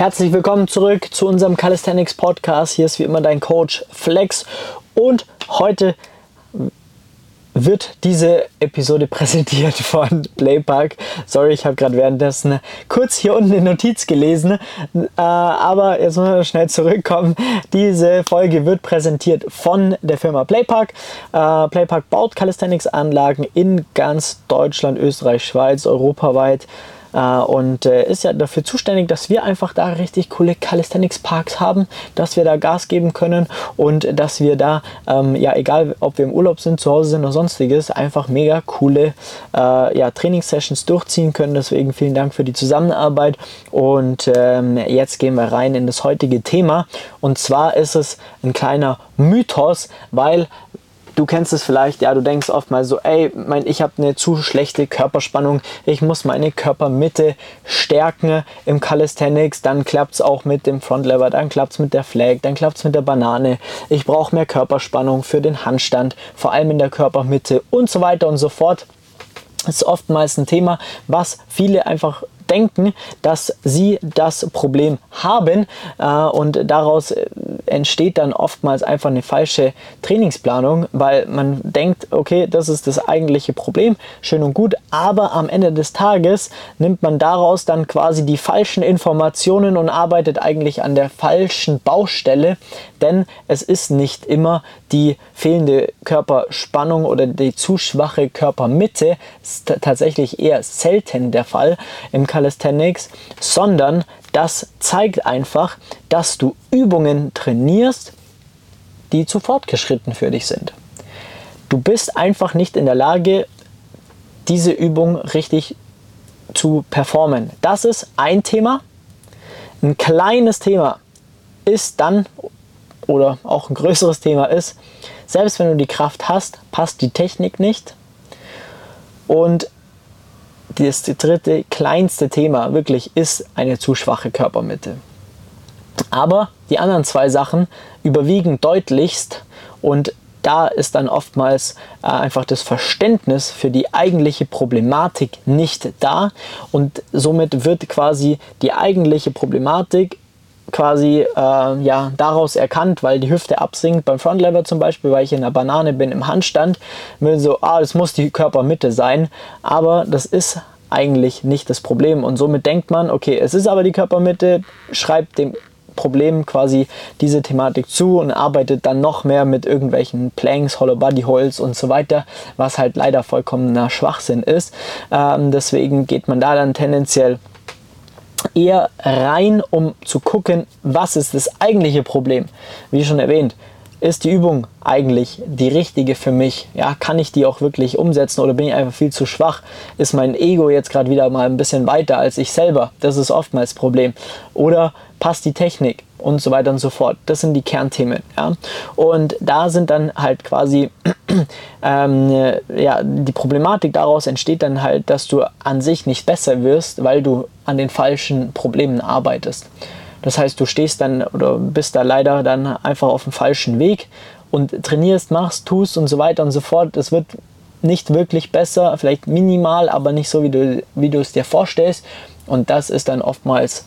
Herzlich willkommen zurück zu unserem Calisthenics Podcast. Hier ist wie immer dein Coach Flex und heute wird diese Episode präsentiert von Playpark. Sorry, ich habe gerade währenddessen kurz hier unten eine Notiz gelesen, äh, aber jetzt muss wir schnell zurückkommen. Diese Folge wird präsentiert von der Firma Playpark. Äh, Playpark baut Calisthenics-Anlagen in ganz Deutschland, Österreich, Schweiz, europaweit. Äh, und äh, ist ja dafür zuständig, dass wir einfach da richtig coole Calisthenics Parks haben, dass wir da Gas geben können und dass wir da, ähm, ja, egal ob wir im Urlaub sind, zu Hause sind oder sonstiges, einfach mega coole äh, ja, Trainingssessions durchziehen können. Deswegen vielen Dank für die Zusammenarbeit und ähm, jetzt gehen wir rein in das heutige Thema und zwar ist es ein kleiner Mythos, weil Du kennst es vielleicht, ja, du denkst oft mal so, ey, mein, ich habe eine zu schlechte Körperspannung, ich muss meine Körpermitte stärken im Calisthenics, dann klappt es auch mit dem Frontlever, dann klappt es mit der Flag, dann klappt es mit der Banane, ich brauche mehr Körperspannung für den Handstand, vor allem in der Körpermitte und so weiter und so fort. Das ist oftmals ein Thema, was viele einfach denken, dass sie das Problem haben äh, und daraus äh, entsteht dann oftmals einfach eine falsche Trainingsplanung, weil man denkt, okay, das ist das eigentliche Problem, schön und gut, aber am Ende des Tages nimmt man daraus dann quasi die falschen Informationen und arbeitet eigentlich an der falschen Baustelle, denn es ist nicht immer die fehlende Körperspannung oder die zu schwache Körpermitte, ist tatsächlich eher selten der Fall im Calisthenics, sondern das zeigt einfach, dass du Übungen trainierst, die zu fortgeschritten für dich sind. Du bist einfach nicht in der Lage, diese Übung richtig zu performen. Das ist ein Thema. Ein kleines Thema ist dann, oder auch ein größeres Thema ist, selbst wenn du die Kraft hast, passt die Technik nicht. Und das dritte, kleinste Thema wirklich ist eine zu schwache Körpermitte. Aber die anderen zwei Sachen überwiegen deutlichst und da ist dann oftmals äh, einfach das Verständnis für die eigentliche Problematik nicht da und somit wird quasi die eigentliche Problematik quasi äh, ja, daraus erkannt, weil die Hüfte absinkt beim Frontlever zum Beispiel, weil ich in der Banane bin im Handstand, will so, ah, das muss die Körpermitte sein, aber das ist eigentlich nicht das Problem und somit denkt man, okay, es ist aber die Körpermitte, schreibt dem Problem quasi diese Thematik zu und arbeitet dann noch mehr mit irgendwelchen Planks, Hollow Body Holds und so weiter, was halt leider vollkommener Schwachsinn ist. Ähm, deswegen geht man da dann tendenziell eher rein, um zu gucken, was ist das eigentliche Problem. Wie schon erwähnt, ist die Übung eigentlich die richtige für mich? Ja, kann ich die auch wirklich umsetzen oder bin ich einfach viel zu schwach? Ist mein Ego jetzt gerade wieder mal ein bisschen weiter als ich selber? Das ist oftmals Problem. Oder passt die Technik? Und so weiter und so fort. Das sind die Kernthemen. Ja? Und da sind dann halt quasi, ähm, ja, die Problematik daraus entsteht dann halt, dass du an sich nicht besser wirst, weil du an den falschen Problemen arbeitest. Das heißt, du stehst dann oder bist da leider dann einfach auf dem falschen Weg und trainierst, machst, tust und so weiter und so fort. Es wird nicht wirklich besser, vielleicht minimal, aber nicht so, wie du, wie du es dir vorstellst. Und das ist dann oftmals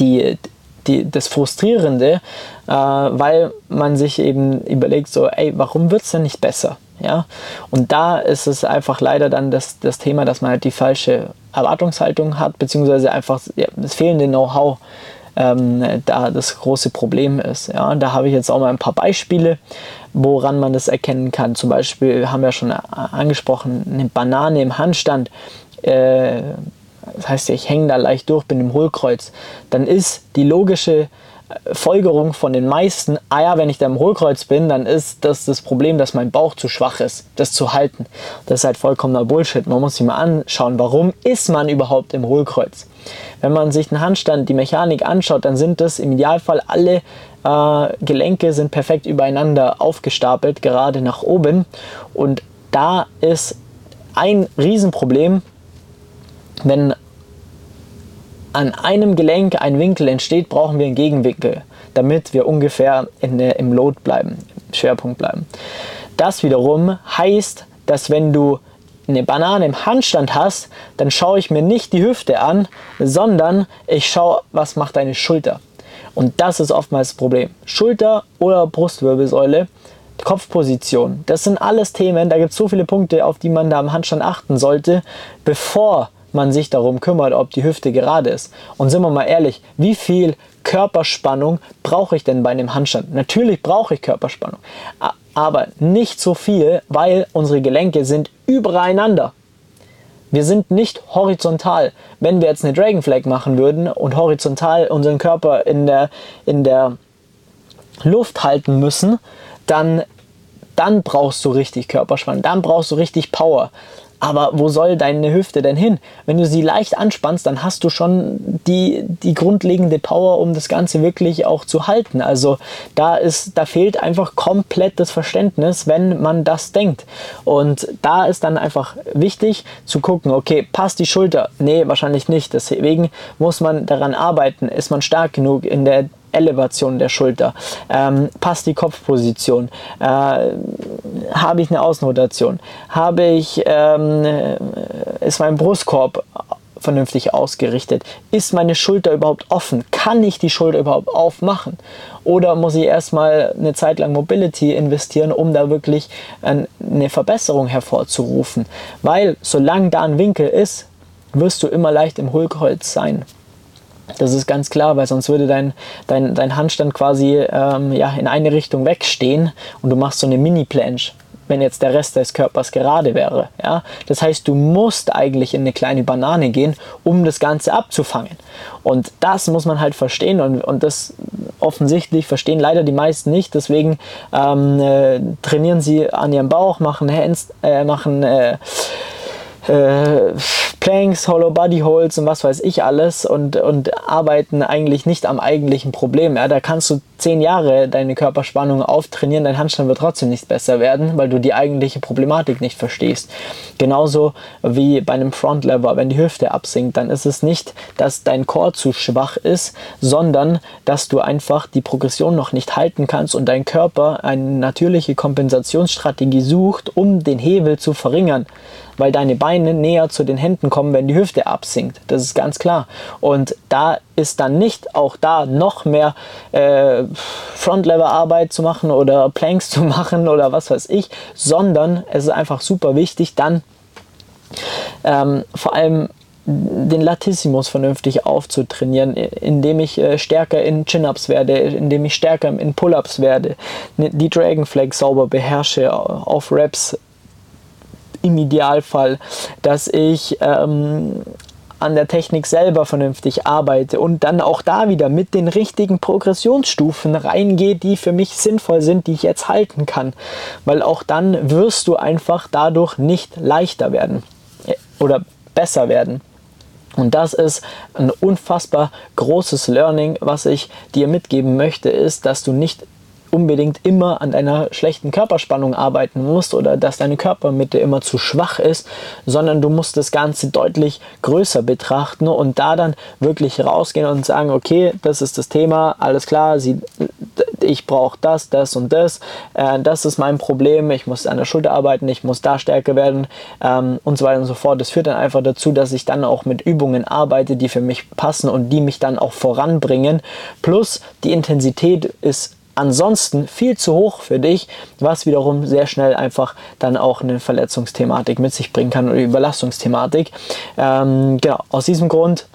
die, die, das Frustrierende, äh, weil man sich eben überlegt, so, ey, warum wird es denn nicht besser? Ja? Und da ist es einfach leider dann das, das Thema, dass man halt die falsche Erwartungshaltung hat, beziehungsweise einfach ja, das fehlende Know-how ähm, da das große Problem ist. Ja? Und da habe ich jetzt auch mal ein paar Beispiele, woran man das erkennen kann. Zum Beispiel haben wir schon angesprochen, eine Banane im Handstand. Äh, das heißt, ich hänge da leicht durch, bin im Hohlkreuz. Dann ist die logische Folgerung von den meisten, ah ja, wenn ich da im Hohlkreuz bin, dann ist das das Problem, dass mein Bauch zu schwach ist, das zu halten. Das ist halt vollkommener Bullshit. Man muss sich mal anschauen, warum ist man überhaupt im Hohlkreuz? Wenn man sich den Handstand, die Mechanik anschaut, dann sind das im Idealfall alle äh, Gelenke sind perfekt übereinander aufgestapelt, gerade nach oben. Und da ist ein Riesenproblem, wenn an einem Gelenk ein Winkel entsteht, brauchen wir einen Gegenwinkel, damit wir ungefähr in, im Load bleiben, im Schwerpunkt bleiben. Das wiederum heißt, dass wenn du eine Banane im Handstand hast, dann schaue ich mir nicht die Hüfte an, sondern ich schaue, was macht deine Schulter. Und das ist oftmals das Problem. Schulter oder Brustwirbelsäule, Kopfposition, das sind alles Themen, da gibt es so viele Punkte, auf die man da im Handstand achten sollte, bevor man sich darum kümmert, ob die Hüfte gerade ist. Und sind wir mal ehrlich, wie viel Körperspannung brauche ich denn bei einem Handstand? Natürlich brauche ich Körperspannung, aber nicht so viel, weil unsere Gelenke sind übereinander. Wir sind nicht horizontal. Wenn wir jetzt eine Dragon Flag machen würden und horizontal unseren Körper in der, in der Luft halten müssen, dann, dann brauchst du richtig Körperspannung, dann brauchst du richtig Power. Aber wo soll deine Hüfte denn hin? Wenn du sie leicht anspannst, dann hast du schon die, die grundlegende Power, um das Ganze wirklich auch zu halten. Also da ist, da fehlt einfach komplett das Verständnis, wenn man das denkt. Und da ist dann einfach wichtig zu gucken, okay, passt die Schulter? Nee, wahrscheinlich nicht. Deswegen muss man daran arbeiten. Ist man stark genug in der Elevation der Schulter? Ähm, passt die Kopfposition? Äh, habe ich eine Außenrotation? Habe ich, ähm, äh, ist mein Brustkorb vernünftig ausgerichtet? Ist meine Schulter überhaupt offen? Kann ich die Schulter überhaupt aufmachen? Oder muss ich erstmal eine Zeit lang Mobility investieren, um da wirklich eine Verbesserung hervorzurufen? Weil solange da ein Winkel ist, wirst du immer leicht im Hohlkreuz sein. Das ist ganz klar, weil sonst würde dein, dein, dein Handstand quasi ähm, ja, in eine Richtung wegstehen und du machst so eine Mini-Planche, wenn jetzt der Rest des Körpers gerade wäre. Ja? Das heißt, du musst eigentlich in eine kleine Banane gehen, um das Ganze abzufangen. Und das muss man halt verstehen und, und das offensichtlich verstehen leider die meisten nicht. Deswegen ähm, äh, trainieren sie an ihrem Bauch, machen Hands, äh, machen äh, äh, Planks, Hollow Body Holds und was weiß ich alles und, und arbeiten eigentlich nicht am eigentlichen Problem. Ja, da kannst du zehn Jahre deine Körperspannung auftrainieren, dein Handstand wird trotzdem nicht besser werden, weil du die eigentliche Problematik nicht verstehst. Genauso wie bei einem Frontlever, wenn die Hüfte absinkt, dann ist es nicht, dass dein Core zu schwach ist, sondern dass du einfach die Progression noch nicht halten kannst und dein Körper eine natürliche Kompensationsstrategie sucht, um den Hebel zu verringern weil deine Beine näher zu den Händen kommen, wenn die Hüfte absinkt. Das ist ganz klar. Und da ist dann nicht auch da noch mehr äh, Front-Lever-Arbeit zu machen oder Planks zu machen oder was weiß ich, sondern es ist einfach super wichtig, dann ähm, vor allem den Latissimus vernünftig aufzutrainieren, indem ich äh, stärker in Chin-Ups werde, indem ich stärker in Pull-Ups werde, die Dragon Flag sauber beherrsche, auf Reps im Idealfall, dass ich ähm, an der Technik selber vernünftig arbeite und dann auch da wieder mit den richtigen Progressionsstufen reingehe, die für mich sinnvoll sind, die ich jetzt halten kann. Weil auch dann wirst du einfach dadurch nicht leichter werden äh, oder besser werden. Und das ist ein unfassbar großes Learning, was ich dir mitgeben möchte, ist, dass du nicht unbedingt immer an deiner schlechten Körperspannung arbeiten musst oder dass deine Körpermitte immer zu schwach ist, sondern du musst das Ganze deutlich größer betrachten und da dann wirklich rausgehen und sagen, okay, das ist das Thema, alles klar, sie, ich brauche das, das und das, äh, das ist mein Problem, ich muss an der Schulter arbeiten, ich muss da stärker werden ähm, und so weiter und so fort. Das führt dann einfach dazu, dass ich dann auch mit Übungen arbeite, die für mich passen und die mich dann auch voranbringen. Plus die Intensität ist ansonsten viel zu hoch für dich, was wiederum sehr schnell einfach dann auch eine Verletzungsthematik mit sich bringen kann oder Überlastungsthematik. Ähm, genau, aus diesem Grund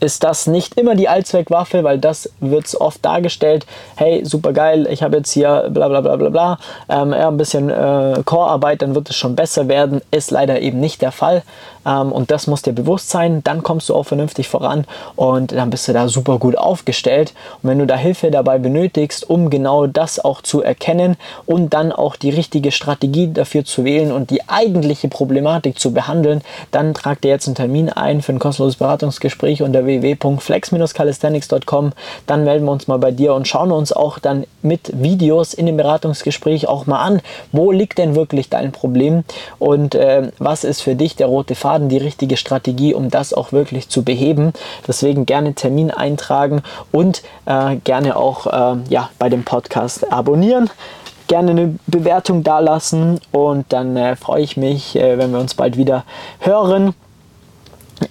ist das nicht immer die Allzweckwaffe, weil das wird oft dargestellt, hey, super geil, ich habe jetzt hier bla bla bla bla bla, ähm, ja, ein bisschen äh, Core-Arbeit, dann wird es schon besser werden, ist leider eben nicht der Fall. Ähm, und das muss dir bewusst sein. Dann kommst du auch vernünftig voran und dann bist du da super gut aufgestellt. Und wenn du da Hilfe dabei benötigst, um genau das auch zu erkennen und dann auch die richtige Strategie dafür zu wählen und die eigentliche Problematik zu behandeln, dann trag dir jetzt einen Termin ein für ein kostenloses Beratungsgespräch unter www.flex-calisthenics.com. Dann melden wir uns mal bei dir und schauen uns auch dann mit Videos in dem Beratungsgespräch auch mal an, wo liegt denn wirklich dein Problem und äh, was ist für dich der rote Faden die richtige Strategie, um das auch wirklich zu beheben. Deswegen gerne Termin eintragen und äh, gerne auch äh, ja, bei dem Podcast abonnieren. gerne eine Bewertung da lassen und dann äh, freue ich mich, äh, wenn wir uns bald wieder hören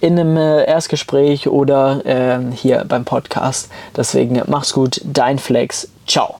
in einem äh, Erstgespräch oder äh, hier beim Podcast. Deswegen mach's gut, dein Flex. Ciao.